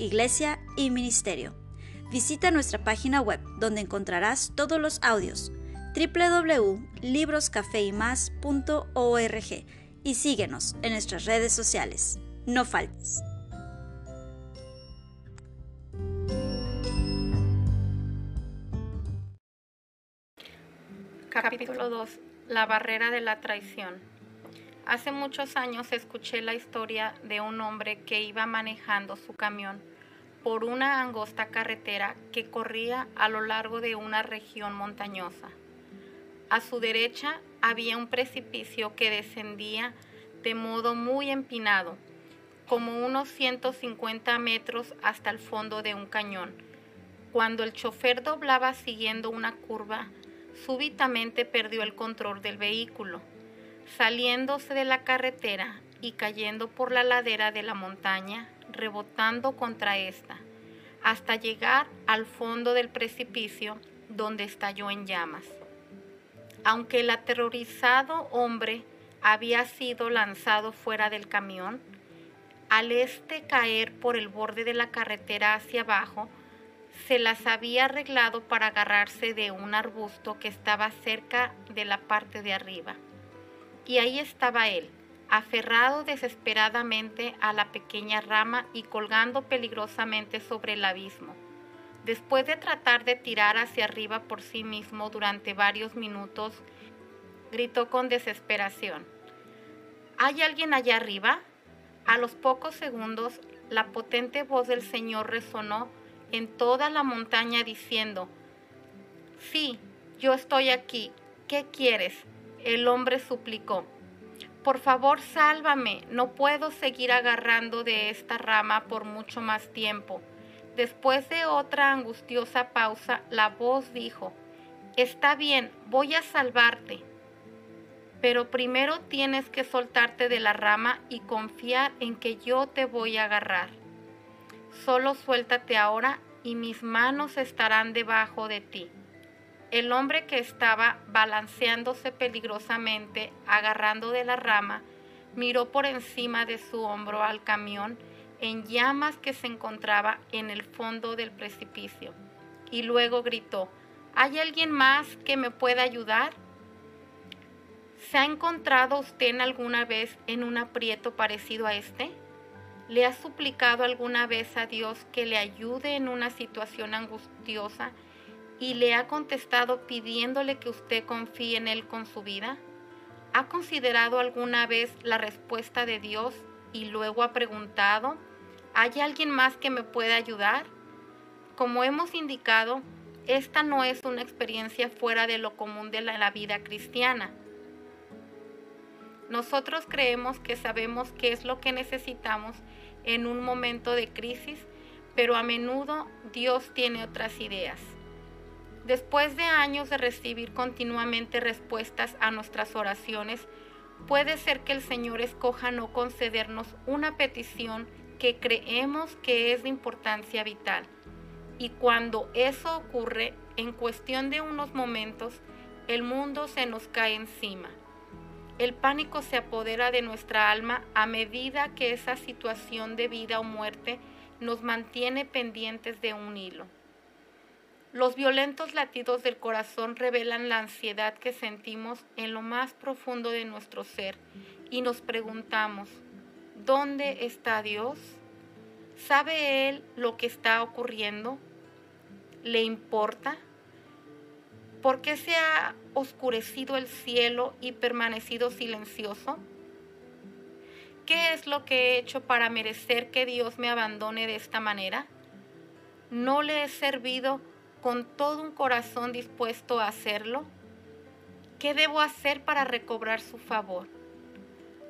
iglesia y ministerio. Visita nuestra página web donde encontrarás todos los audios www.libroscafeymas.org y síguenos en nuestras redes sociales. No faltes. Capítulo 2. La barrera de la traición. Hace muchos años escuché la historia de un hombre que iba manejando su camión por una angosta carretera que corría a lo largo de una región montañosa. A su derecha había un precipicio que descendía de modo muy empinado, como unos 150 metros hasta el fondo de un cañón. Cuando el chofer doblaba siguiendo una curva, súbitamente perdió el control del vehículo, saliéndose de la carretera y cayendo por la ladera de la montaña rebotando contra esta, hasta llegar al fondo del precipicio donde estalló en llamas. Aunque el aterrorizado hombre había sido lanzado fuera del camión, al este caer por el borde de la carretera hacia abajo, se las había arreglado para agarrarse de un arbusto que estaba cerca de la parte de arriba. Y ahí estaba él, aferrado desesperadamente a la pequeña rama y colgando peligrosamente sobre el abismo. Después de tratar de tirar hacia arriba por sí mismo durante varios minutos, gritó con desesperación. ¿Hay alguien allá arriba? A los pocos segundos, la potente voz del Señor resonó en toda la montaña diciendo, Sí, yo estoy aquí. ¿Qué quieres? El hombre suplicó. Por favor, sálvame, no puedo seguir agarrando de esta rama por mucho más tiempo. Después de otra angustiosa pausa, la voz dijo, Está bien, voy a salvarte. Pero primero tienes que soltarte de la rama y confiar en que yo te voy a agarrar. Solo suéltate ahora y mis manos estarán debajo de ti. El hombre que estaba balanceándose peligrosamente, agarrando de la rama, miró por encima de su hombro al camión en llamas que se encontraba en el fondo del precipicio y luego gritó, ¿hay alguien más que me pueda ayudar? ¿Se ha encontrado usted alguna vez en un aprieto parecido a este? ¿Le ha suplicado alguna vez a Dios que le ayude en una situación angustiosa y le ha contestado pidiéndole que usted confíe en Él con su vida? ¿Ha considerado alguna vez la respuesta de Dios y luego ha preguntado, ¿hay alguien más que me pueda ayudar? Como hemos indicado, esta no es una experiencia fuera de lo común de la, vida cristiana. Nosotros creemos que sabemos qué es lo que necesitamos en un momento de crisis, pero a menudo Dios tiene otras ideas. Después de años de recibir continuamente respuestas a nuestras oraciones, puede ser que el Señor escoja no concedernos una petición que creemos que es de importancia vital. Y cuando eso ocurre, en cuestión de unos momentos, el mundo se nos cae encima. El pánico se apodera de nuestra alma a medida que esa situación de vida o muerte nos mantiene pendientes de un hilo. Los violentos latidos del corazón revelan la ansiedad que sentimos en lo más profundo de nuestro ser y nos preguntamos, ¿dónde está Dios? ¿Sabe Él lo que está ocurriendo? ¿Le importa? ¿Por qué se ha oscurecido el cielo y permanecido silencioso? ¿Qué es lo que he hecho para merecer que Dios me abandone de esta manera? ¿No le he servido con todo un corazón dispuesto a hacerlo? ¿Qué debo hacer para recobrar su favor?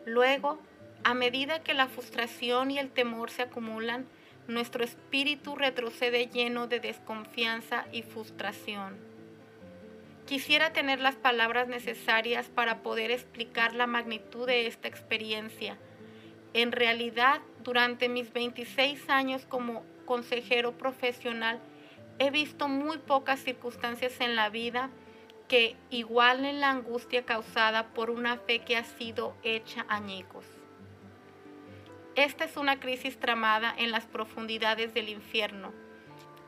Luego, a medida que la frustración y el temor se acumulan, nuestro espíritu retrocede lleno de desconfianza y frustración. Quisiera tener las palabras necesarias para poder explicar la magnitud de esta experiencia. En realidad, durante mis 26 años como consejero profesional, he visto muy pocas circunstancias en la vida que igualen la angustia causada por una fe que ha sido hecha añicos. Esta es una crisis tramada en las profundidades del infierno.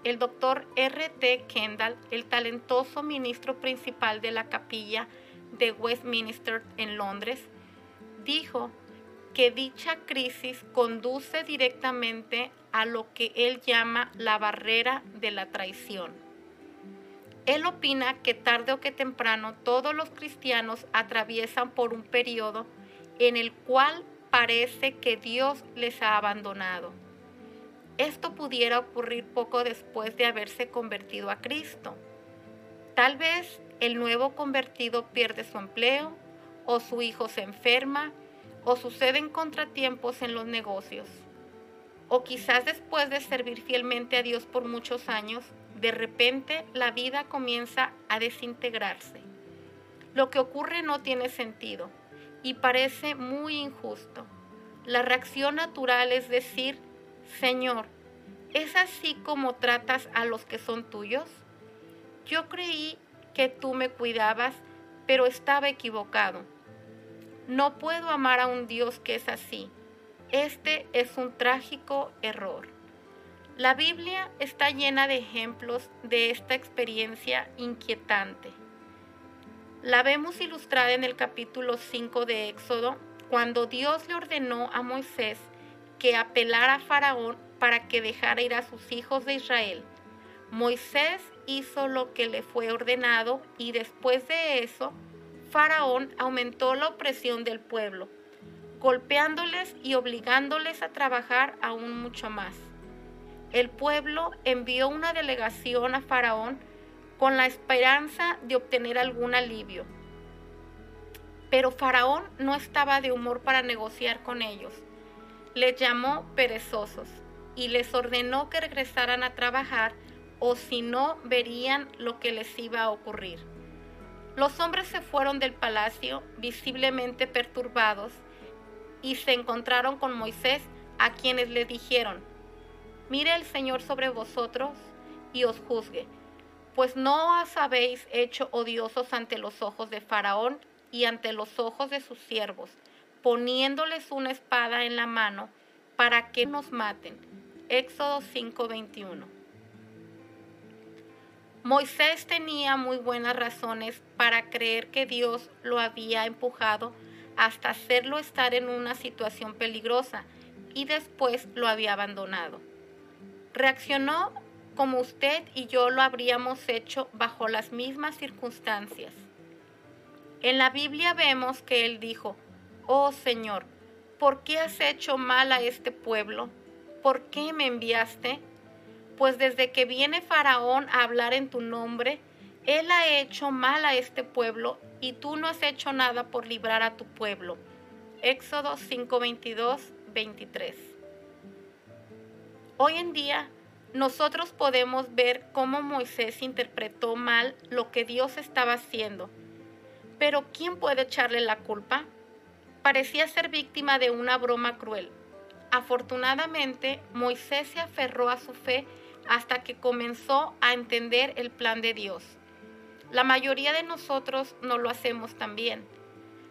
El doctor R.T. Kendall, el talentoso ministro principal de la capilla de Westminster en Londres, dijo que dicha crisis conduce directamente a lo que él llama la barrera de la traición. Él opina que tarde o que temprano todos los cristianos atraviesan por un periodo en el cual parece que Dios les ha abandonado. Esto pudiera ocurrir poco después de haberse convertido a Cristo. Tal vez el nuevo convertido pierde su empleo, o su hijo se enferma, o suceden contratiempos en los negocios. O quizás después de servir fielmente a Dios por muchos años, de repente la vida comienza a desintegrarse. Lo que ocurre no tiene sentido y parece muy injusto. La reacción natural es decir, Señor, ¿es así como tratas a los que son tuyos? Yo creí que tú me cuidabas, pero estaba equivocado. No puedo amar a un Dios que es así. Este es un trágico error. La Biblia está llena de ejemplos de esta experiencia inquietante. La vemos ilustrada en el capítulo 5 de Éxodo, cuando Dios le ordenó a Moisés que apelara a Faraón para que dejara ir a sus hijos de Israel. Moisés hizo lo que le fue ordenado y después de eso, Faraón aumentó la opresión del pueblo, golpeándoles y obligándoles a trabajar aún mucho más. El pueblo envió una delegación a Faraón con la esperanza de obtener algún alivio. Pero Faraón no estaba de humor para negociar con ellos. Les llamó perezosos y les ordenó que regresaran a trabajar o si no verían lo que les iba a ocurrir. Los hombres se fueron del palacio visiblemente perturbados y se encontraron con Moisés a quienes le dijeron, mire el Señor sobre vosotros y os juzgue pues no os habéis hecho odiosos ante los ojos de Faraón y ante los ojos de sus siervos, poniéndoles una espada en la mano para que nos maten. Éxodo 5:21. Moisés tenía muy buenas razones para creer que Dios lo había empujado hasta hacerlo estar en una situación peligrosa y después lo había abandonado. Reaccionó como usted y yo lo habríamos hecho bajo las mismas circunstancias. En la Biblia vemos que él dijo, oh Señor, ¿por qué has hecho mal a este pueblo? ¿Por qué me enviaste? Pues desde que viene Faraón a hablar en tu nombre, él ha hecho mal a este pueblo y tú no has hecho nada por librar a tu pueblo. Éxodo 5:22, 23. Hoy en día, nosotros podemos ver cómo Moisés interpretó mal lo que Dios estaba haciendo. Pero ¿quién puede echarle la culpa? Parecía ser víctima de una broma cruel. Afortunadamente, Moisés se aferró a su fe hasta que comenzó a entender el plan de Dios. La mayoría de nosotros no lo hacemos también.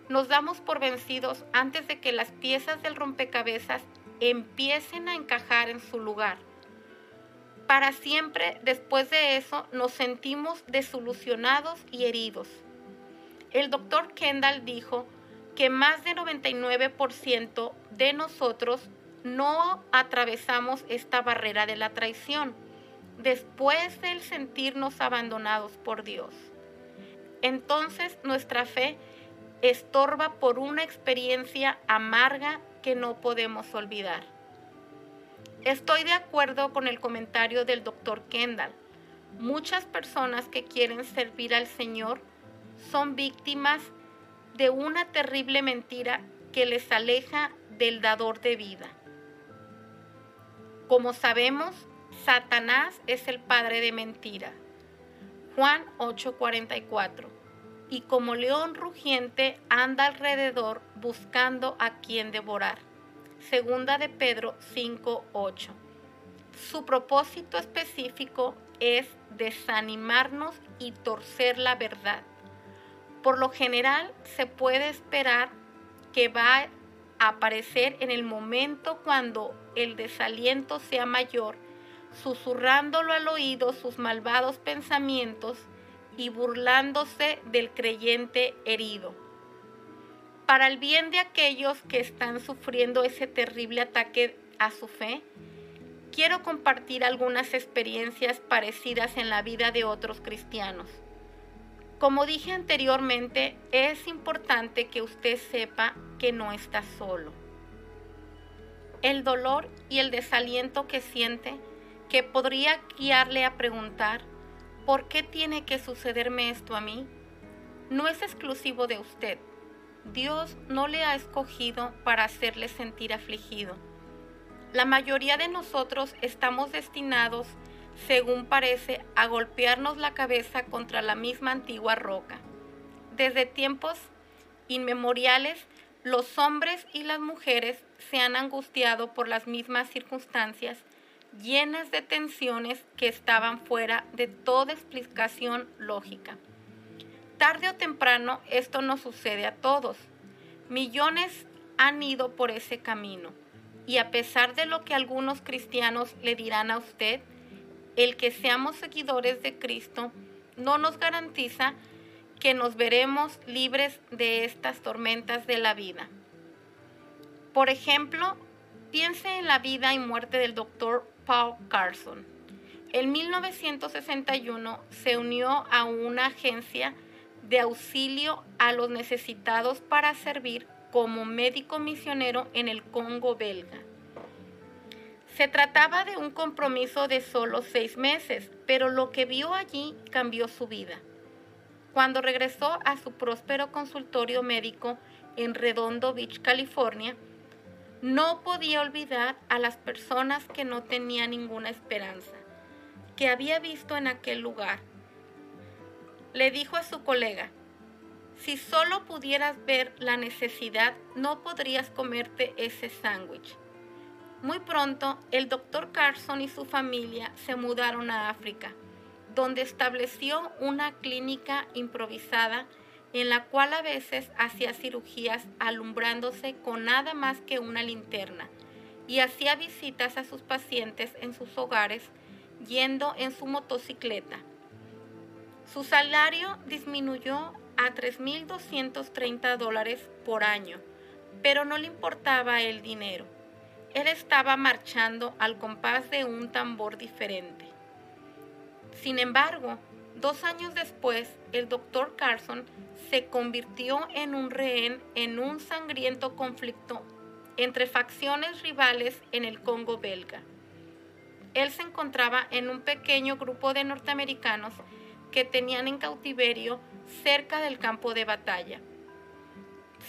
Nos damos por vencidos antes de que las piezas del rompecabezas empiecen a encajar en su lugar para siempre después de eso nos sentimos desilusionados y heridos. El doctor Kendall dijo que más del 99% de nosotros no atravesamos esta barrera de la traición después del sentirnos abandonados por Dios. Entonces nuestra fe estorba por una experiencia amarga que no podemos olvidar. Estoy de acuerdo con el comentario del doctor Kendall. Muchas personas que quieren servir al Señor son víctimas de una terrible mentira que les aleja del dador de vida. Como sabemos, Satanás es el padre de mentira. Juan 8:44. Y como león rugiente anda alrededor buscando a quien devorar. Segunda de Pedro 5:8. Su propósito específico es desanimarnos y torcer la verdad. Por lo general se puede esperar que va a aparecer en el momento cuando el desaliento sea mayor, susurrándolo al oído sus malvados pensamientos y burlándose del creyente herido. Para el bien de aquellos que están sufriendo ese terrible ataque a su fe, quiero compartir algunas experiencias parecidas en la vida de otros cristianos. Como dije anteriormente, es importante que usted sepa que no está solo. El dolor y el desaliento que siente, que podría guiarle a preguntar, ¿por qué tiene que sucederme esto a mí? No es exclusivo de usted. Dios no le ha escogido para hacerle sentir afligido. La mayoría de nosotros estamos destinados según parece, a golpearnos la cabeza contra la misma antigua roca. Desde tiempos inmemoriales, los hombres y las mujeres se han angustiado por las mismas circunstancias, llenas de tensiones que estaban fuera de toda explicación lógica. Tarde o temprano esto nos sucede a todos. Millones han ido por ese camino y a pesar de lo que algunos cristianos le dirán a usted, el que seamos seguidores de Cristo no nos garantiza que nos veremos libres de estas tormentas de la vida. Por ejemplo, piense en la vida y muerte del doctor Paul Carson. En 1961 se unió a una agencia de auxilio a los necesitados para servir como médico misionero en el Congo belga. Se trataba de un compromiso de solo seis meses, pero lo que vio allí cambió su vida. Cuando regresó a su próspero consultorio médico en Redondo Beach, California, no podía olvidar a las personas que no tenían ninguna esperanza, que había visto en aquel lugar. Le dijo a su colega, si solo pudieras ver la necesidad, no podrías comerte ese sándwich. Muy pronto, el doctor Carson y su familia se mudaron a África, donde estableció una clínica improvisada en la cual a veces hacía cirugías alumbrándose con nada más que una linterna y hacía visitas a sus pacientes en sus hogares yendo en su motocicleta. Su salario disminuyó a 3.230 dólares por año, pero no le importaba el dinero él estaba marchando al compás de un tambor diferente. Sin embargo, dos años después, el doctor Carson se convirtió en un rehén en un sangriento conflicto entre facciones rivales en el Congo belga. Él se encontraba en un pequeño grupo de norteamericanos que tenían en cautiverio cerca del campo de batalla.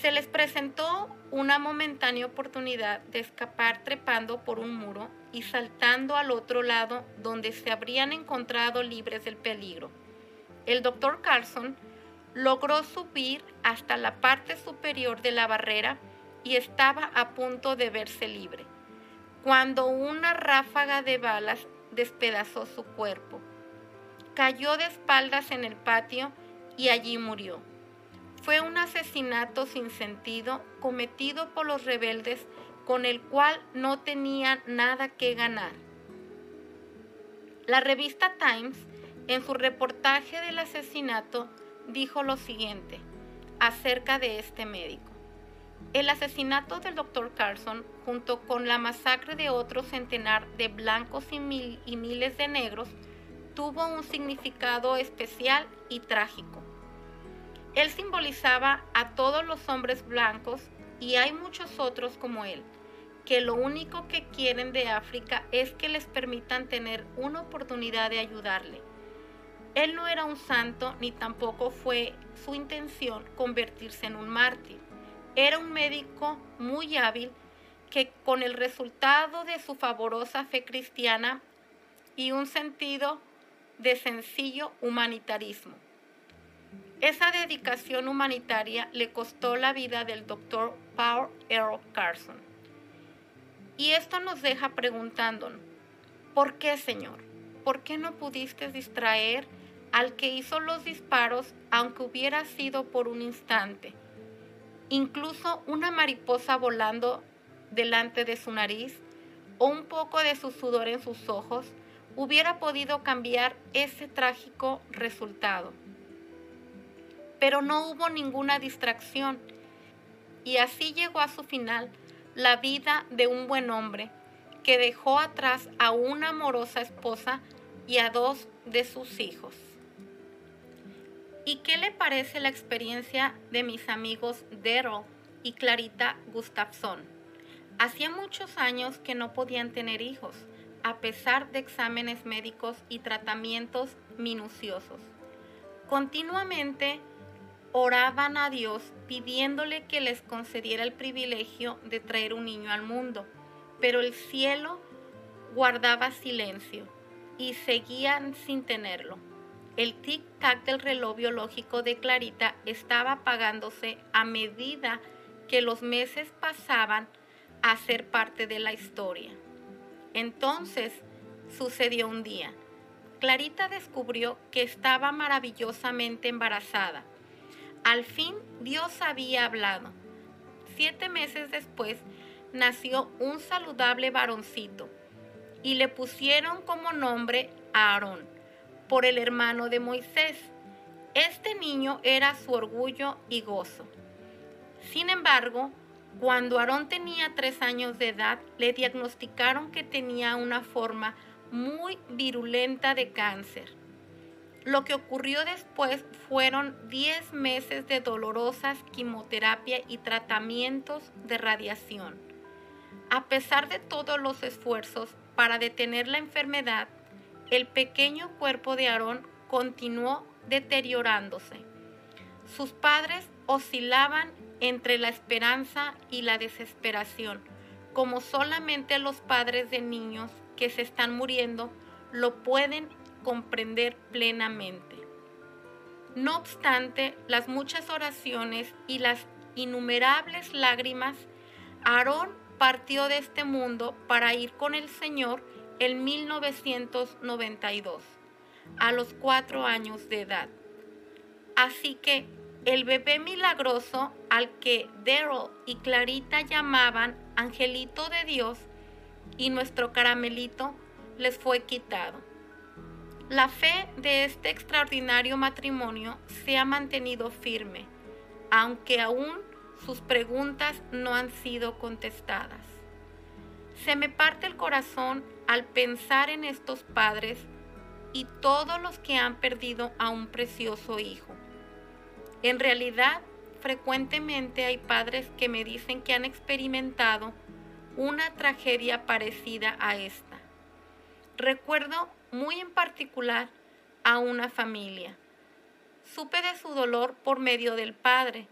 Se les presentó una momentánea oportunidad de escapar trepando por un muro y saltando al otro lado donde se habrían encontrado libres del peligro. El doctor Carlson logró subir hasta la parte superior de la barrera y estaba a punto de verse libre, cuando una ráfaga de balas despedazó su cuerpo. Cayó de espaldas en el patio y allí murió. Fue un asesinato sin sentido cometido por los rebeldes con el cual no tenían nada que ganar. La revista Times, en su reportaje del asesinato, dijo lo siguiente acerca de este médico. El asesinato del Dr. Carson, junto con la masacre de otro centenar de blancos y miles de negros, tuvo un significado especial y trágico. Él simbolizaba a todos los hombres blancos y hay muchos otros como él, que lo único que quieren de África es que les permitan tener una oportunidad de ayudarle. Él no era un santo ni tampoco fue su intención convertirse en un mártir. Era un médico muy hábil que con el resultado de su favorosa fe cristiana y un sentido de sencillo humanitarismo. Esa dedicación humanitaria le costó la vida del doctor Paul Earl Carson. Y esto nos deja preguntándonos, ¿por qué, Señor? ¿Por qué no pudiste distraer al que hizo los disparos aunque hubiera sido por un instante? Incluso una mariposa volando delante de su nariz o un poco de su sudor en sus ojos hubiera podido cambiar ese trágico resultado. Pero no hubo ninguna distracción y así llegó a su final la vida de un buen hombre que dejó atrás a una amorosa esposa y a dos de sus hijos. ¿Y qué le parece la experiencia de mis amigos Daryl y Clarita Gustafson? Hacía muchos años que no podían tener hijos a pesar de exámenes médicos y tratamientos minuciosos. Continuamente oraban a Dios pidiéndole que les concediera el privilegio de traer un niño al mundo, pero el cielo guardaba silencio y seguían sin tenerlo. El tic-tac del reloj biológico de Clarita estaba apagándose a medida que los meses pasaban a ser parte de la historia. Entonces sucedió un día. Clarita descubrió que estaba maravillosamente embarazada. Al fin Dios había hablado. Siete meses después nació un saludable varoncito y le pusieron como nombre Aarón por el hermano de Moisés. Este niño era su orgullo y gozo. Sin embargo, cuando Aarón tenía tres años de edad, le diagnosticaron que tenía una forma muy virulenta de cáncer. Lo que ocurrió después fueron 10 meses de dolorosas quimioterapia y tratamientos de radiación. A pesar de todos los esfuerzos para detener la enfermedad, el pequeño cuerpo de Aarón continuó deteriorándose. Sus padres oscilaban entre la esperanza y la desesperación, como solamente los padres de niños que se están muriendo lo pueden comprender plenamente. No obstante las muchas oraciones y las innumerables lágrimas, Aarón partió de este mundo para ir con el Señor en 1992, a los cuatro años de edad. Así que el bebé milagroso al que Daryl y Clarita llamaban Angelito de Dios y nuestro caramelito les fue quitado. La fe de este extraordinario matrimonio se ha mantenido firme, aunque aún sus preguntas no han sido contestadas. Se me parte el corazón al pensar en estos padres y todos los que han perdido a un precioso hijo. En realidad, frecuentemente hay padres que me dicen que han experimentado una tragedia parecida a esta. Recuerdo muy en particular a una familia. Supe de su dolor por medio del padre,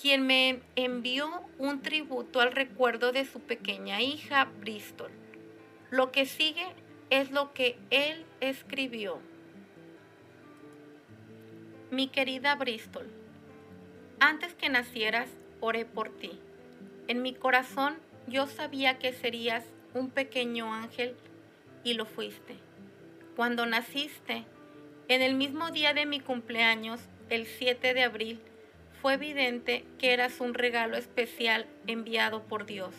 quien me envió un tributo al recuerdo de su pequeña hija, Bristol. Lo que sigue es lo que él escribió. Mi querida Bristol, antes que nacieras, oré por ti. En mi corazón yo sabía que serías un pequeño ángel y lo fuiste. Cuando naciste, en el mismo día de mi cumpleaños, el 7 de abril, fue evidente que eras un regalo especial enviado por Dios.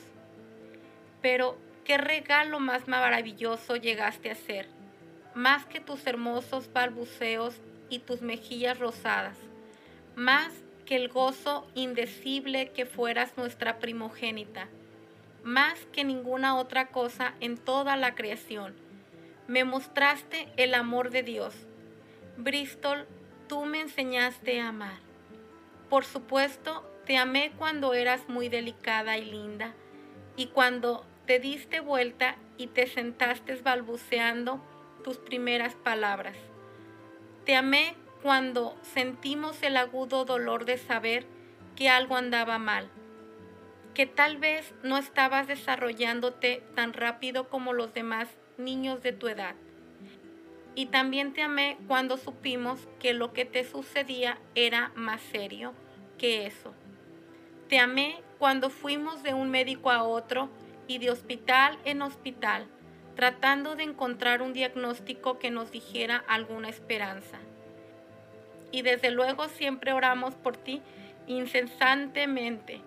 Pero, ¿qué regalo más maravilloso llegaste a ser? Más que tus hermosos balbuceos y tus mejillas rosadas, más que el gozo indecible que fueras nuestra primogénita, más que ninguna otra cosa en toda la creación. Me mostraste el amor de Dios. Bristol, tú me enseñaste a amar. Por supuesto, te amé cuando eras muy delicada y linda, y cuando te diste vuelta y te sentaste balbuceando tus primeras palabras. Te amé cuando sentimos el agudo dolor de saber que algo andaba mal. Que tal vez no estabas desarrollándote tan rápido como los demás niños de tu edad. Y también te amé cuando supimos que lo que te sucedía era más serio que eso. Te amé cuando fuimos de un médico a otro y de hospital en hospital, tratando de encontrar un diagnóstico que nos dijera alguna esperanza. Y desde luego siempre oramos por ti incesantemente.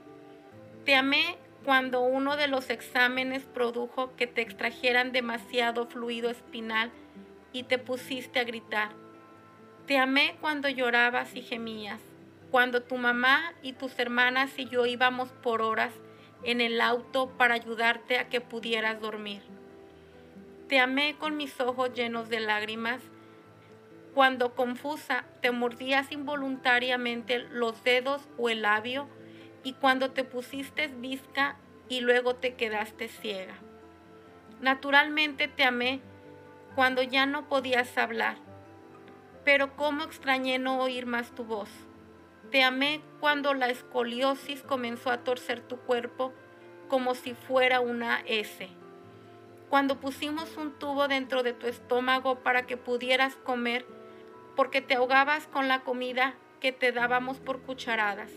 Te amé cuando uno de los exámenes produjo que te extrajeran demasiado fluido espinal y te pusiste a gritar. Te amé cuando llorabas y gemías, cuando tu mamá y tus hermanas y yo íbamos por horas en el auto para ayudarte a que pudieras dormir. Te amé con mis ojos llenos de lágrimas, cuando confusa te mordías involuntariamente los dedos o el labio y cuando te pusiste visca y luego te quedaste ciega. Naturalmente te amé cuando ya no podías hablar, pero cómo extrañé no oír más tu voz. Te amé cuando la escoliosis comenzó a torcer tu cuerpo como si fuera una S. Cuando pusimos un tubo dentro de tu estómago para que pudieras comer, porque te ahogabas con la comida que te dábamos por cucharadas,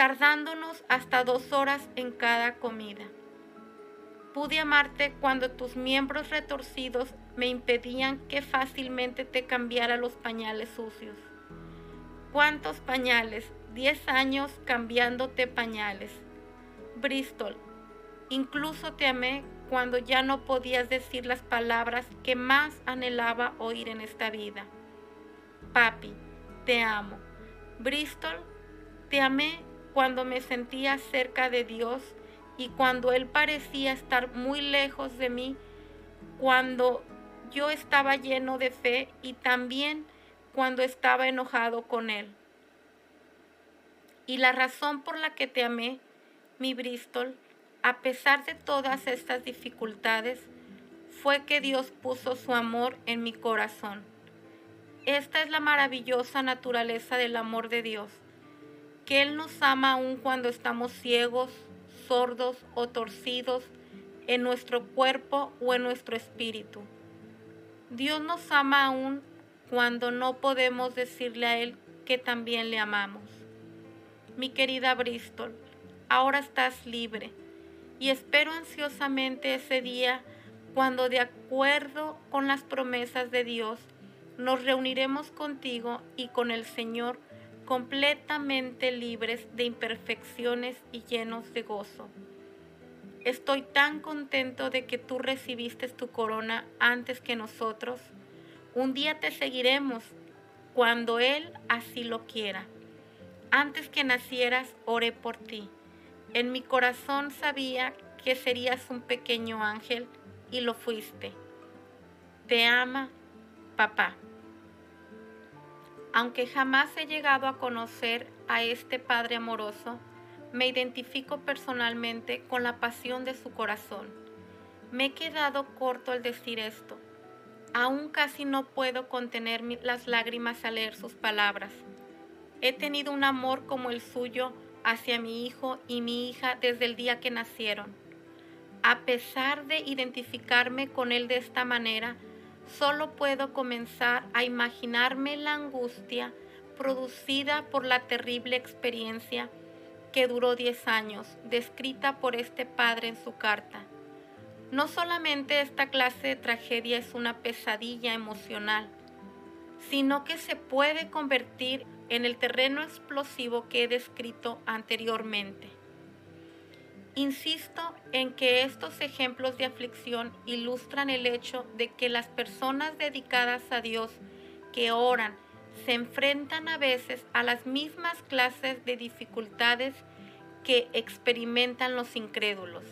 tardándonos hasta dos horas en cada comida. Pude amarte cuando tus miembros retorcidos me impedían que fácilmente te cambiara los pañales sucios. ¿Cuántos pañales? Diez años cambiándote pañales. Bristol, incluso te amé cuando ya no podías decir las palabras que más anhelaba oír en esta vida. Papi, te amo. Bristol, te amé cuando me sentía cerca de Dios y cuando Él parecía estar muy lejos de mí, cuando yo estaba lleno de fe y también cuando estaba enojado con Él. Y la razón por la que te amé, mi Bristol, a pesar de todas estas dificultades, fue que Dios puso su amor en mi corazón. Esta es la maravillosa naturaleza del amor de Dios, que Él nos ama aun cuando estamos ciegos, sordos o torcidos en nuestro cuerpo o en nuestro espíritu. Dios nos ama aún cuando no podemos decirle a Él que también le amamos. Mi querida Bristol, ahora estás libre y espero ansiosamente ese día cuando de acuerdo con las promesas de Dios nos reuniremos contigo y con el Señor completamente libres de imperfecciones y llenos de gozo. Estoy tan contento de que tú recibiste tu corona antes que nosotros. Un día te seguiremos cuando Él así lo quiera. Antes que nacieras, oré por ti. En mi corazón sabía que serías un pequeño ángel y lo fuiste. Te ama, papá. Aunque jamás he llegado a conocer a este Padre amoroso, me identifico personalmente con la pasión de su corazón. Me he quedado corto al decir esto. Aún casi no puedo contener las lágrimas al leer sus palabras. He tenido un amor como el suyo hacia mi hijo y mi hija desde el día que nacieron. A pesar de identificarme con él de esta manera, solo puedo comenzar a imaginarme la angustia producida por la terrible experiencia que duró 10 años, descrita por este padre en su carta. No solamente esta clase de tragedia es una pesadilla emocional, sino que se puede convertir en el terreno explosivo que he descrito anteriormente. Insisto en que estos ejemplos de aflicción ilustran el hecho de que las personas dedicadas a Dios que oran se enfrentan a veces a las mismas clases de dificultades que experimentan los incrédulos.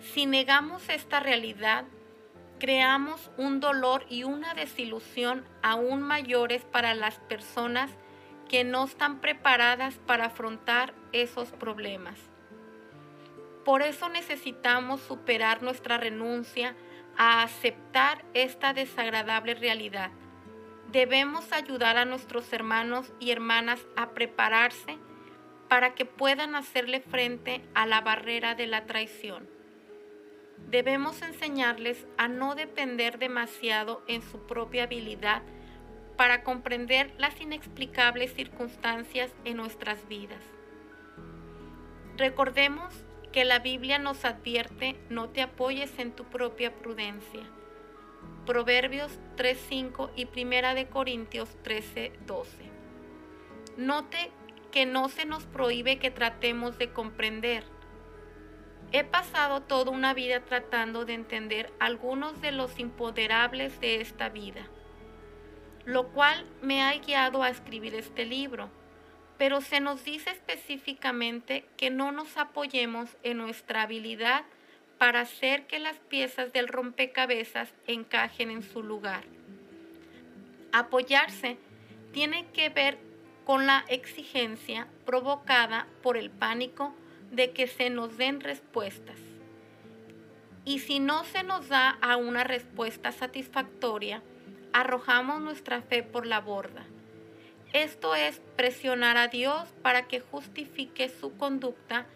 Si negamos esta realidad, creamos un dolor y una desilusión aún mayores para las personas que no están preparadas para afrontar esos problemas. Por eso necesitamos superar nuestra renuncia a aceptar esta desagradable realidad. Debemos ayudar a nuestros hermanos y hermanas a prepararse para que puedan hacerle frente a la barrera de la traición. Debemos enseñarles a no depender demasiado en su propia habilidad para comprender las inexplicables circunstancias en nuestras vidas. Recordemos que la Biblia nos advierte no te apoyes en tu propia prudencia. Proverbios 3.5 y Primera de Corintios 13.12. Note que no se nos prohíbe que tratemos de comprender. He pasado toda una vida tratando de entender algunos de los impoderables de esta vida, lo cual me ha guiado a escribir este libro pero se nos dice específicamente que no nos apoyemos en nuestra habilidad para hacer que las piezas del rompecabezas encajen en su lugar. Apoyarse tiene que ver con la exigencia provocada por el pánico de que se nos den respuestas. Y si no se nos da a una respuesta satisfactoria, arrojamos nuestra fe por la borda esto es presionar a Dios para que justifique su conducta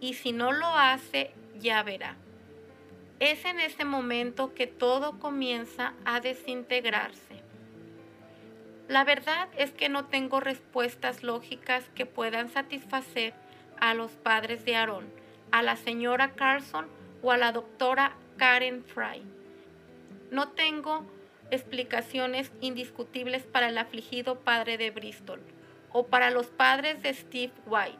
y si no lo hace, ya verá. Es en ese momento que todo comienza a desintegrarse. La verdad es que no tengo respuestas lógicas que puedan satisfacer a los padres de Aarón, a la señora Carson o a la doctora Karen Fry. No tengo explicaciones indiscutibles para el afligido padre de Bristol o para los padres de Steve White.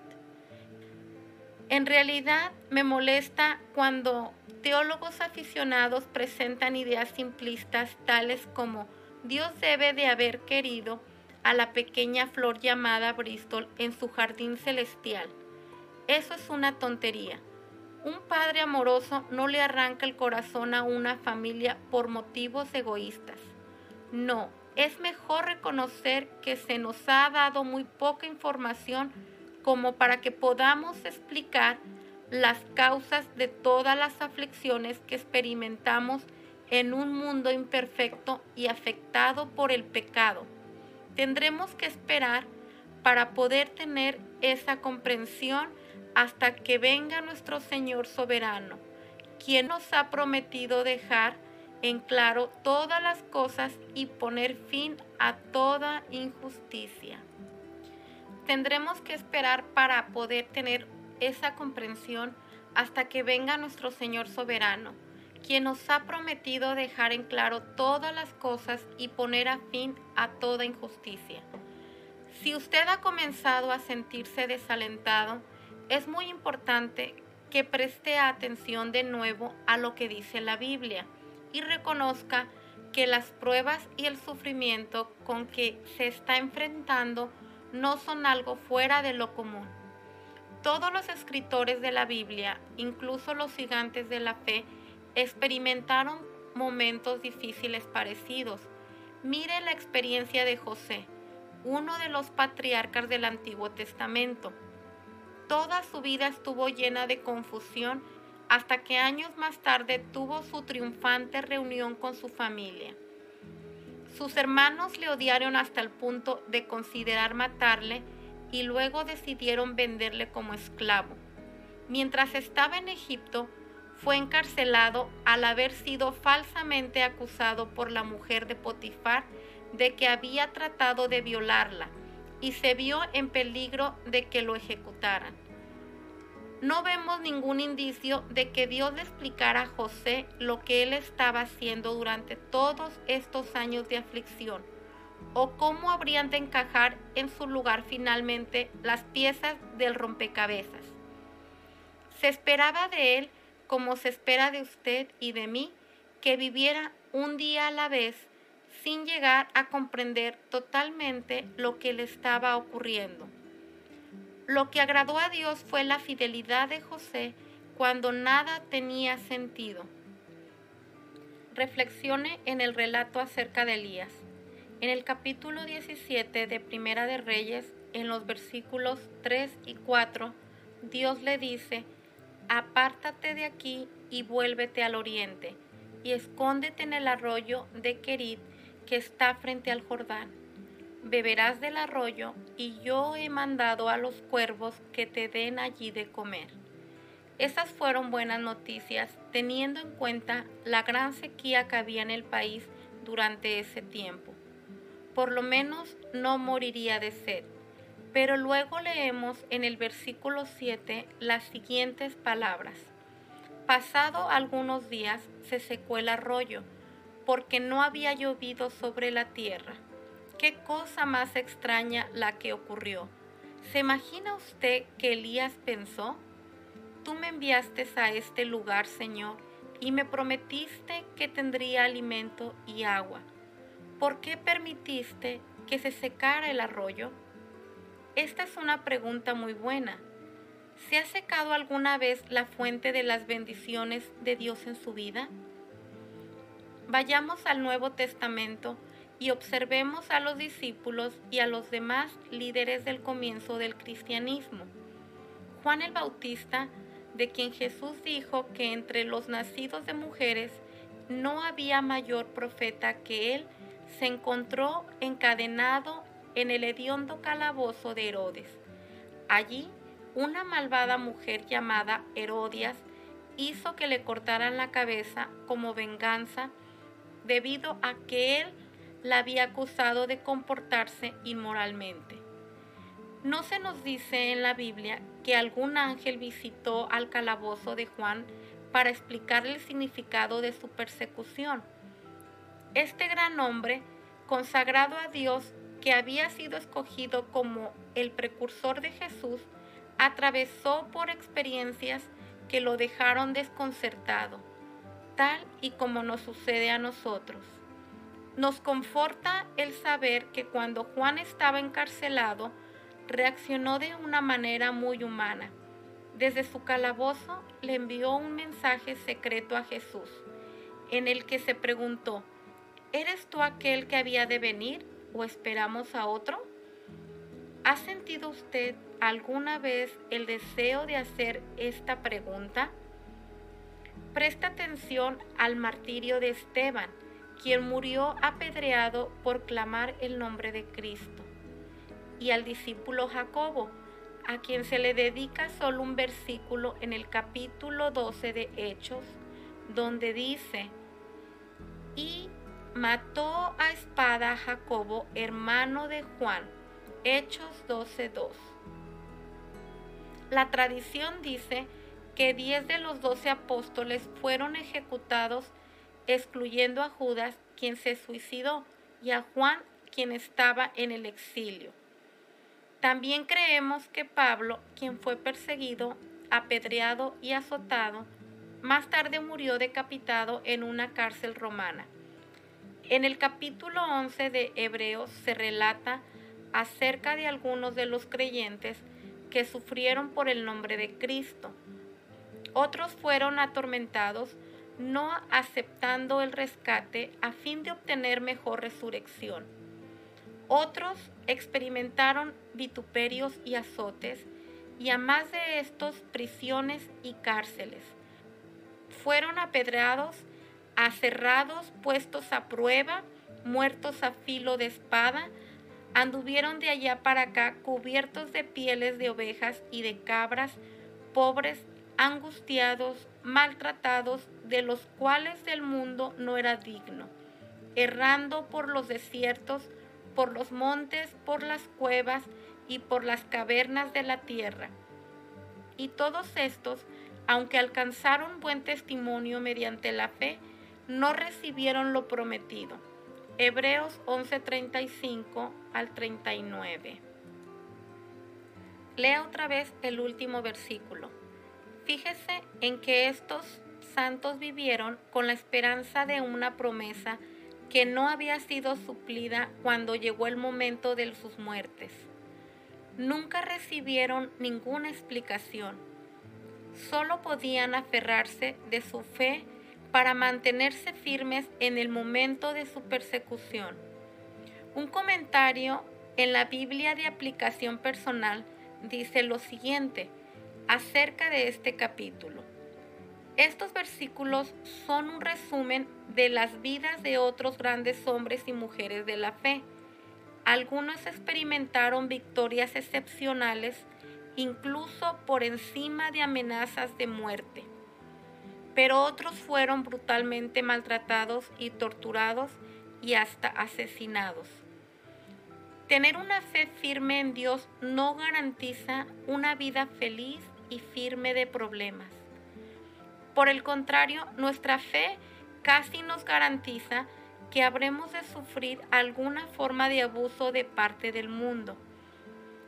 En realidad me molesta cuando teólogos aficionados presentan ideas simplistas tales como Dios debe de haber querido a la pequeña flor llamada Bristol en su jardín celestial. Eso es una tontería. Un padre amoroso no le arranca el corazón a una familia por motivos egoístas. No, es mejor reconocer que se nos ha dado muy poca información como para que podamos explicar las causas de todas las aflicciones que experimentamos en un mundo imperfecto y afectado por el pecado. Tendremos que esperar para poder tener esa comprensión hasta que venga nuestro Señor soberano, quien nos ha prometido dejar en claro todas las cosas y poner fin a toda injusticia. Tendremos que esperar para poder tener esa comprensión hasta que venga nuestro Señor soberano, quien nos ha prometido dejar en claro todas las cosas y poner a fin a toda injusticia. Si usted ha comenzado a sentirse desalentado, es muy importante que preste atención de nuevo a lo que dice la Biblia y reconozca que las pruebas y el sufrimiento con que se está enfrentando no son algo fuera de lo común. Todos los escritores de la Biblia, incluso los gigantes de la fe, experimentaron momentos difíciles parecidos. Mire la experiencia de José, uno de los patriarcas del Antiguo Testamento. Toda su vida estuvo llena de confusión hasta que años más tarde tuvo su triunfante reunión con su familia. Sus hermanos le odiaron hasta el punto de considerar matarle y luego decidieron venderle como esclavo. Mientras estaba en Egipto, fue encarcelado al haber sido falsamente acusado por la mujer de Potifar de que había tratado de violarla y se vio en peligro de que lo ejecutaran. No vemos ningún indicio de que Dios le explicara a José lo que él estaba haciendo durante todos estos años de aflicción o cómo habrían de encajar en su lugar finalmente las piezas del rompecabezas. Se esperaba de él, como se espera de usted y de mí, que viviera un día a la vez sin llegar a comprender totalmente lo que le estaba ocurriendo. Lo que agradó a Dios fue la fidelidad de José cuando nada tenía sentido. Reflexione en el relato acerca de Elías. En el capítulo 17 de Primera de Reyes, en los versículos 3 y 4, Dios le dice, apártate de aquí y vuélvete al oriente, y escóndete en el arroyo de Kerit que está frente al Jordán. Beberás del arroyo y yo he mandado a los cuervos que te den allí de comer. Esas fueron buenas noticias teniendo en cuenta la gran sequía que había en el país durante ese tiempo. Por lo menos no moriría de sed. Pero luego leemos en el versículo 7 las siguientes palabras. Pasado algunos días se secó el arroyo, porque no había llovido sobre la tierra. Qué cosa más extraña la que ocurrió. ¿Se imagina usted que Elías pensó? Tú me enviaste a este lugar, Señor, y me prometiste que tendría alimento y agua. ¿Por qué permitiste que se secara el arroyo? Esta es una pregunta muy buena. ¿Se ha secado alguna vez la fuente de las bendiciones de Dios en su vida? Vayamos al Nuevo Testamento y observemos a los discípulos y a los demás líderes del comienzo del cristianismo. Juan el Bautista, de quien Jesús dijo que entre los nacidos de mujeres no había mayor profeta que él, se encontró encadenado en el hediondo calabozo de Herodes. Allí, una malvada mujer llamada Herodias hizo que le cortaran la cabeza como venganza debido a que él la había acusado de comportarse inmoralmente. No se nos dice en la Biblia que algún ángel visitó al calabozo de Juan para explicarle el significado de su persecución. Este gran hombre, consagrado a Dios, que había sido escogido como el precursor de Jesús, atravesó por experiencias que lo dejaron desconcertado, y como nos sucede a nosotros. Nos conforta el saber que cuando Juan estaba encarcelado, reaccionó de una manera muy humana. Desde su calabozo le envió un mensaje secreto a Jesús, en el que se preguntó, ¿eres tú aquel que había de venir o esperamos a otro? ¿Ha sentido usted alguna vez el deseo de hacer esta pregunta? Presta atención al martirio de Esteban quien murió apedreado por clamar el nombre de Cristo, y al discípulo Jacobo, a quien se le dedica solo un versículo en el capítulo 12 de Hechos, donde dice, y mató a espada a Jacobo, hermano de Juan. Hechos 12.2. La tradición dice que diez de los doce apóstoles fueron ejecutados excluyendo a Judas, quien se suicidó, y a Juan, quien estaba en el exilio. También creemos que Pablo, quien fue perseguido, apedreado y azotado, más tarde murió decapitado en una cárcel romana. En el capítulo 11 de Hebreos se relata acerca de algunos de los creyentes que sufrieron por el nombre de Cristo. Otros fueron atormentados no aceptando el rescate a fin de obtener mejor resurrección. Otros experimentaron vituperios y azotes, y a más de estos prisiones y cárceles. Fueron apedrados, aserrados, puestos a prueba, muertos a filo de espada, anduvieron de allá para acá cubiertos de pieles de ovejas y de cabras, pobres, angustiados, maltratados, de los cuales el mundo no era digno, errando por los desiertos, por los montes, por las cuevas y por las cavernas de la tierra. Y todos estos, aunque alcanzaron buen testimonio mediante la fe, no recibieron lo prometido. Hebreos 11:35 al 39. Lea otra vez el último versículo. Fíjese en que estos santos vivieron con la esperanza de una promesa que no había sido suplida cuando llegó el momento de sus muertes. Nunca recibieron ninguna explicación. Solo podían aferrarse de su fe para mantenerse firmes en el momento de su persecución. Un comentario en la Biblia de aplicación personal dice lo siguiente, acerca de este capítulo. Estos versículos son un resumen de las vidas de otros grandes hombres y mujeres de la fe. algunos experimentaron victorias excepcionales, incluso por encima de amenazas de muerte. Pero otros fueron brutalmente maltratados y torturados y hasta asesinados. Tener una fe firme en Dios no garantiza una vida feliz firme de problemas. Por el contrario, nuestra fe casi nos garantiza que habremos de sufrir alguna forma de abuso de parte del mundo.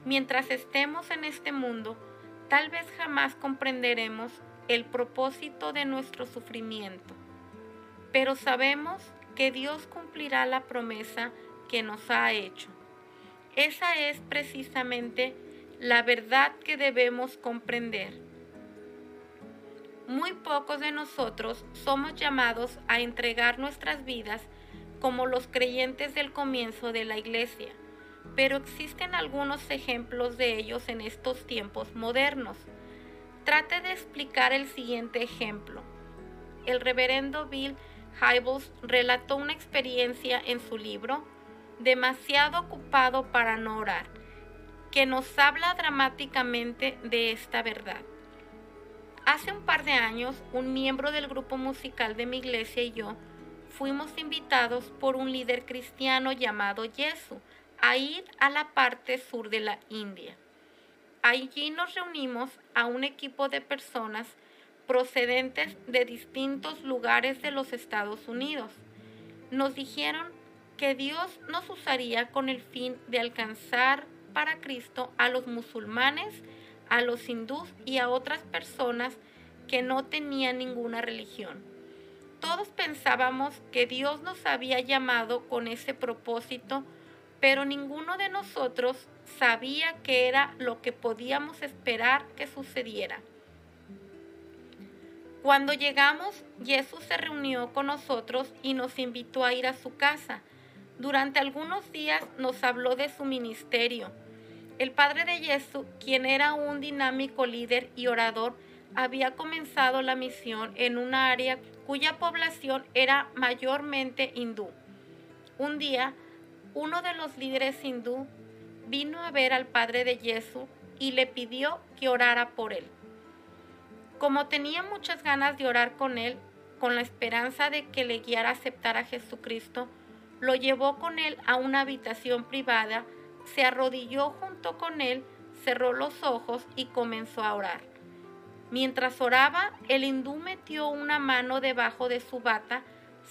Mientras estemos en este mundo, tal vez jamás comprenderemos el propósito de nuestro sufrimiento, pero sabemos que Dios cumplirá la promesa que nos ha hecho. Esa es precisamente la verdad que debemos comprender. Muy pocos de nosotros somos llamados a entregar nuestras vidas como los creyentes del comienzo de la iglesia, pero existen algunos ejemplos de ellos en estos tiempos modernos. Trate de explicar el siguiente ejemplo. El reverendo Bill Hybels relató una experiencia en su libro demasiado ocupado para no orar, que nos habla dramáticamente de esta verdad. Hace un par de años, un miembro del grupo musical de mi iglesia y yo fuimos invitados por un líder cristiano llamado Yesu a ir a la parte sur de la India. Allí nos reunimos a un equipo de personas procedentes de distintos lugares de los Estados Unidos. Nos dijeron que Dios nos usaría con el fin de alcanzar para Cristo a los musulmanes, a los hindús y a otras personas que no tenían ninguna religión. Todos pensábamos que Dios nos había llamado con ese propósito, pero ninguno de nosotros sabía que era lo que podíamos esperar que sucediera. Cuando llegamos, Jesús se reunió con nosotros y nos invitó a ir a su casa. Durante algunos días nos habló de su ministerio. El padre de Jesús, quien era un dinámico líder y orador, había comenzado la misión en un área cuya población era mayormente hindú. Un día, uno de los líderes hindú vino a ver al padre de Jesús y le pidió que orara por él. Como tenía muchas ganas de orar con él, con la esperanza de que le guiara a aceptar a Jesucristo, lo llevó con él a una habitación privada, se arrodilló junto con él, cerró los ojos y comenzó a orar. Mientras oraba, el hindú metió una mano debajo de su bata,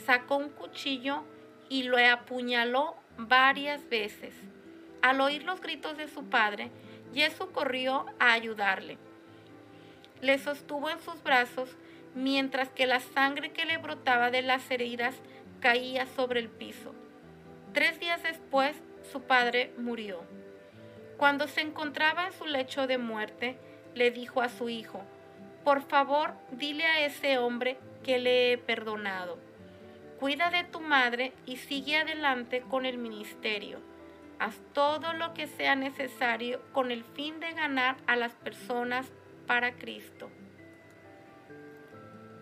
sacó un cuchillo y lo apuñaló varias veces. Al oír los gritos de su padre, Jesús corrió a ayudarle. Le sostuvo en sus brazos mientras que la sangre que le brotaba de las heridas caía sobre el piso. Tres días después, su padre murió. Cuando se encontraba en su lecho de muerte, le dijo a su hijo, por favor, dile a ese hombre que le he perdonado. Cuida de tu madre y sigue adelante con el ministerio. Haz todo lo que sea necesario con el fin de ganar a las personas para Cristo.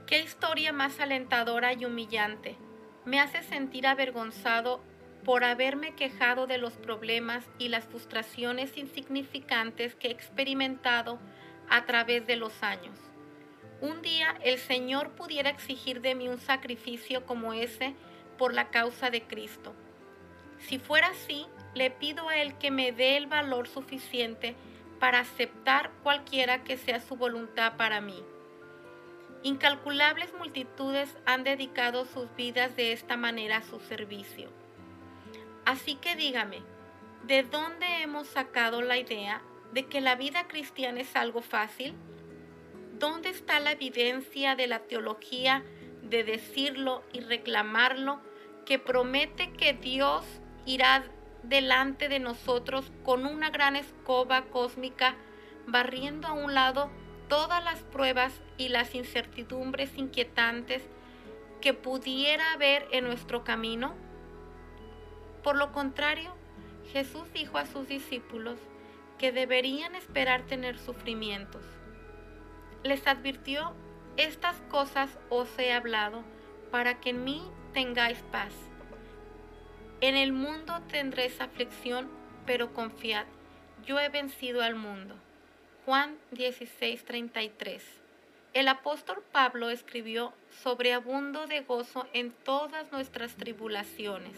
Qué historia más alentadora y humillante me hace sentir avergonzado por haberme quejado de los problemas y las frustraciones insignificantes que he experimentado a través de los años. Un día el Señor pudiera exigir de mí un sacrificio como ese por la causa de Cristo. Si fuera así, le pido a Él que me dé el valor suficiente para aceptar cualquiera que sea su voluntad para mí. Incalculables multitudes han dedicado sus vidas de esta manera a su servicio. Así que dígame, ¿de dónde hemos sacado la idea de que la vida cristiana es algo fácil? ¿Dónde está la evidencia de la teología de decirlo y reclamarlo que promete que Dios irá delante de nosotros con una gran escoba cósmica barriendo a un lado todas las pruebas y las incertidumbres inquietantes que pudiera haber en nuestro camino? Por lo contrario, Jesús dijo a sus discípulos que deberían esperar tener sufrimientos. Les advirtió, estas cosas os he hablado para que en mí tengáis paz. En el mundo tendréis aflicción, pero confiad, yo he vencido al mundo. Juan 16:33. El apóstol Pablo escribió sobreabundo de gozo en todas nuestras tribulaciones,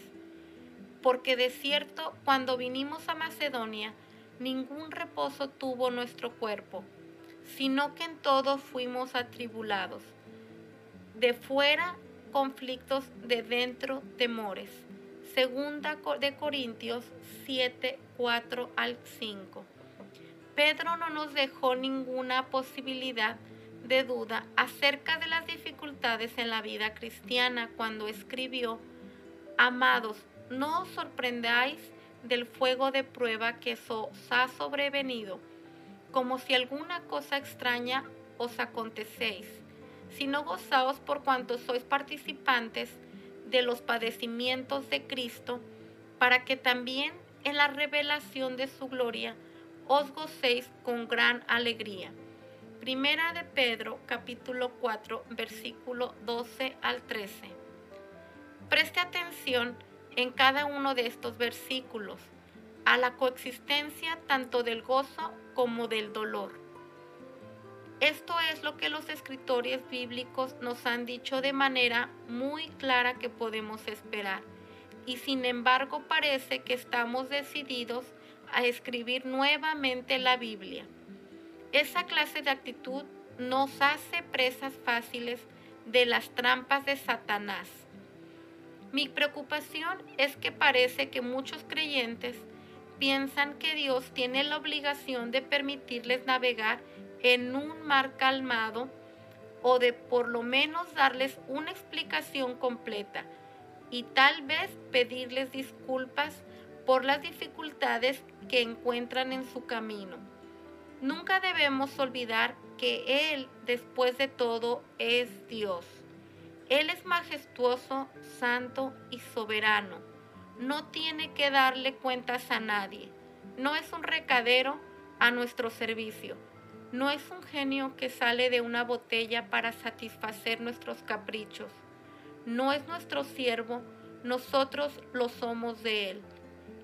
porque de cierto cuando vinimos a Macedonia, ningún reposo tuvo nuestro cuerpo, sino que en todo fuimos atribulados. De fuera conflictos, de dentro temores. Segunda de Corintios 7, 4 al 5. Pedro no nos dejó ninguna posibilidad de duda acerca de las dificultades en la vida cristiana cuando escribió, Amados, no os sorprendáis del fuego de prueba que os ha sobrevenido, como si alguna cosa extraña os acontecéis, sino gozaos por cuanto sois participantes de los padecimientos de Cristo, para que también en la revelación de su gloria os gocéis con gran alegría. Primera de Pedro capítulo 4 versículo 12 al 13. Preste atención en cada uno de estos versículos a la coexistencia tanto del gozo como del dolor. Esto es lo que los escritores bíblicos nos han dicho de manera muy clara que podemos esperar, y sin embargo parece que estamos decididos a escribir nuevamente la Biblia. Esa clase de actitud nos hace presas fáciles de las trampas de Satanás mi preocupación es que parece que muchos creyentes piensan que Dios tiene la obligación de permitirles navegar en un mar calmado o de por lo menos darles una explicación completa y tal vez pedirles disculpas por las dificultades que encuentran en su camino. Nunca debemos olvidar que Él, después de todo, es Dios. Él es majestuoso, santo y soberano. No tiene que darle cuentas a nadie. No es un recadero a nuestro servicio. No es un genio que sale de una botella para satisfacer nuestros caprichos. No es nuestro siervo, nosotros lo somos de Él.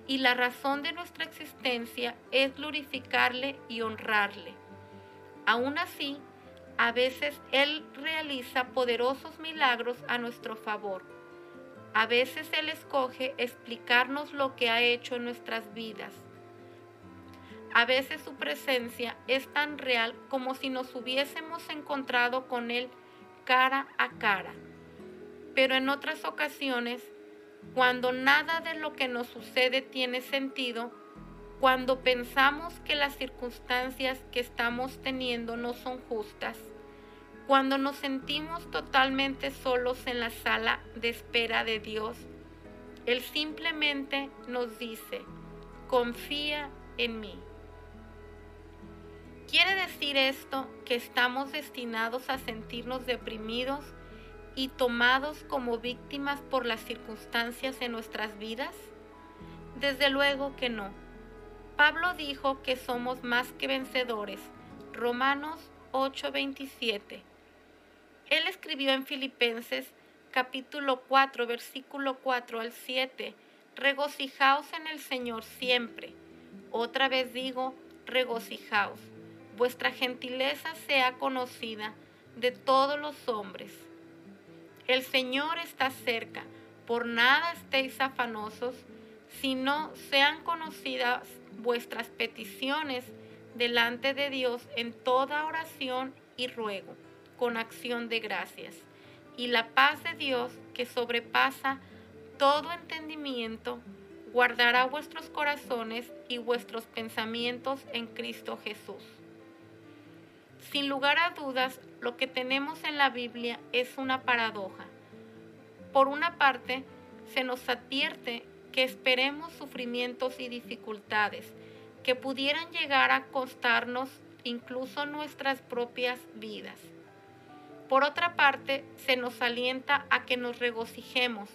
Y la razón de nuestra existencia es glorificarle y honrarle. Aún así, a veces Él realiza poderosos milagros a nuestro favor. A veces Él escoge explicarnos lo que ha hecho en nuestras vidas. A veces su presencia es tan real como si nos hubiésemos encontrado con Él cara a cara. Pero en otras ocasiones, cuando nada de lo que nos sucede tiene sentido, cuando pensamos que las circunstancias que estamos teniendo no son justas, cuando nos sentimos totalmente solos en la sala de espera de Dios, Él simplemente nos dice, confía en mí. ¿Quiere decir esto que estamos destinados a sentirnos deprimidos y tomados como víctimas por las circunstancias en nuestras vidas? Desde luego que no. Pablo dijo que somos más que vencedores. Romanos 8:27. Él escribió en Filipenses capítulo 4, versículo 4 al 7, regocijaos en el Señor siempre. Otra vez digo, regocijaos. Vuestra gentileza sea conocida de todos los hombres. El Señor está cerca, por nada estéis afanosos, sino sean conocidas vuestras peticiones delante de Dios en toda oración y ruego con acción de gracias. Y la paz de Dios, que sobrepasa todo entendimiento, guardará vuestros corazones y vuestros pensamientos en Cristo Jesús. Sin lugar a dudas, lo que tenemos en la Biblia es una paradoja. Por una parte, se nos advierte que esperemos sufrimientos y dificultades que pudieran llegar a costarnos incluso nuestras propias vidas. Por otra parte, se nos alienta a que nos regocijemos,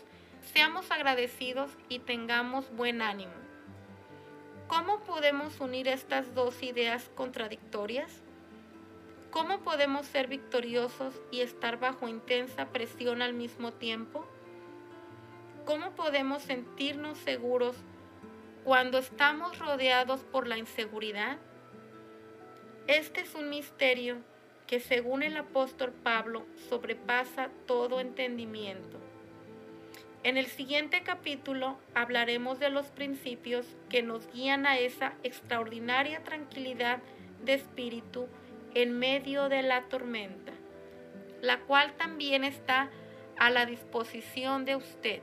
seamos agradecidos y tengamos buen ánimo. ¿Cómo podemos unir estas dos ideas contradictorias? ¿Cómo podemos ser victoriosos y estar bajo intensa presión al mismo tiempo? ¿Cómo podemos sentirnos seguros cuando estamos rodeados por la inseguridad? Este es un misterio que según el apóstol Pablo sobrepasa todo entendimiento. En el siguiente capítulo hablaremos de los principios que nos guían a esa extraordinaria tranquilidad de espíritu en medio de la tormenta, la cual también está a la disposición de usted.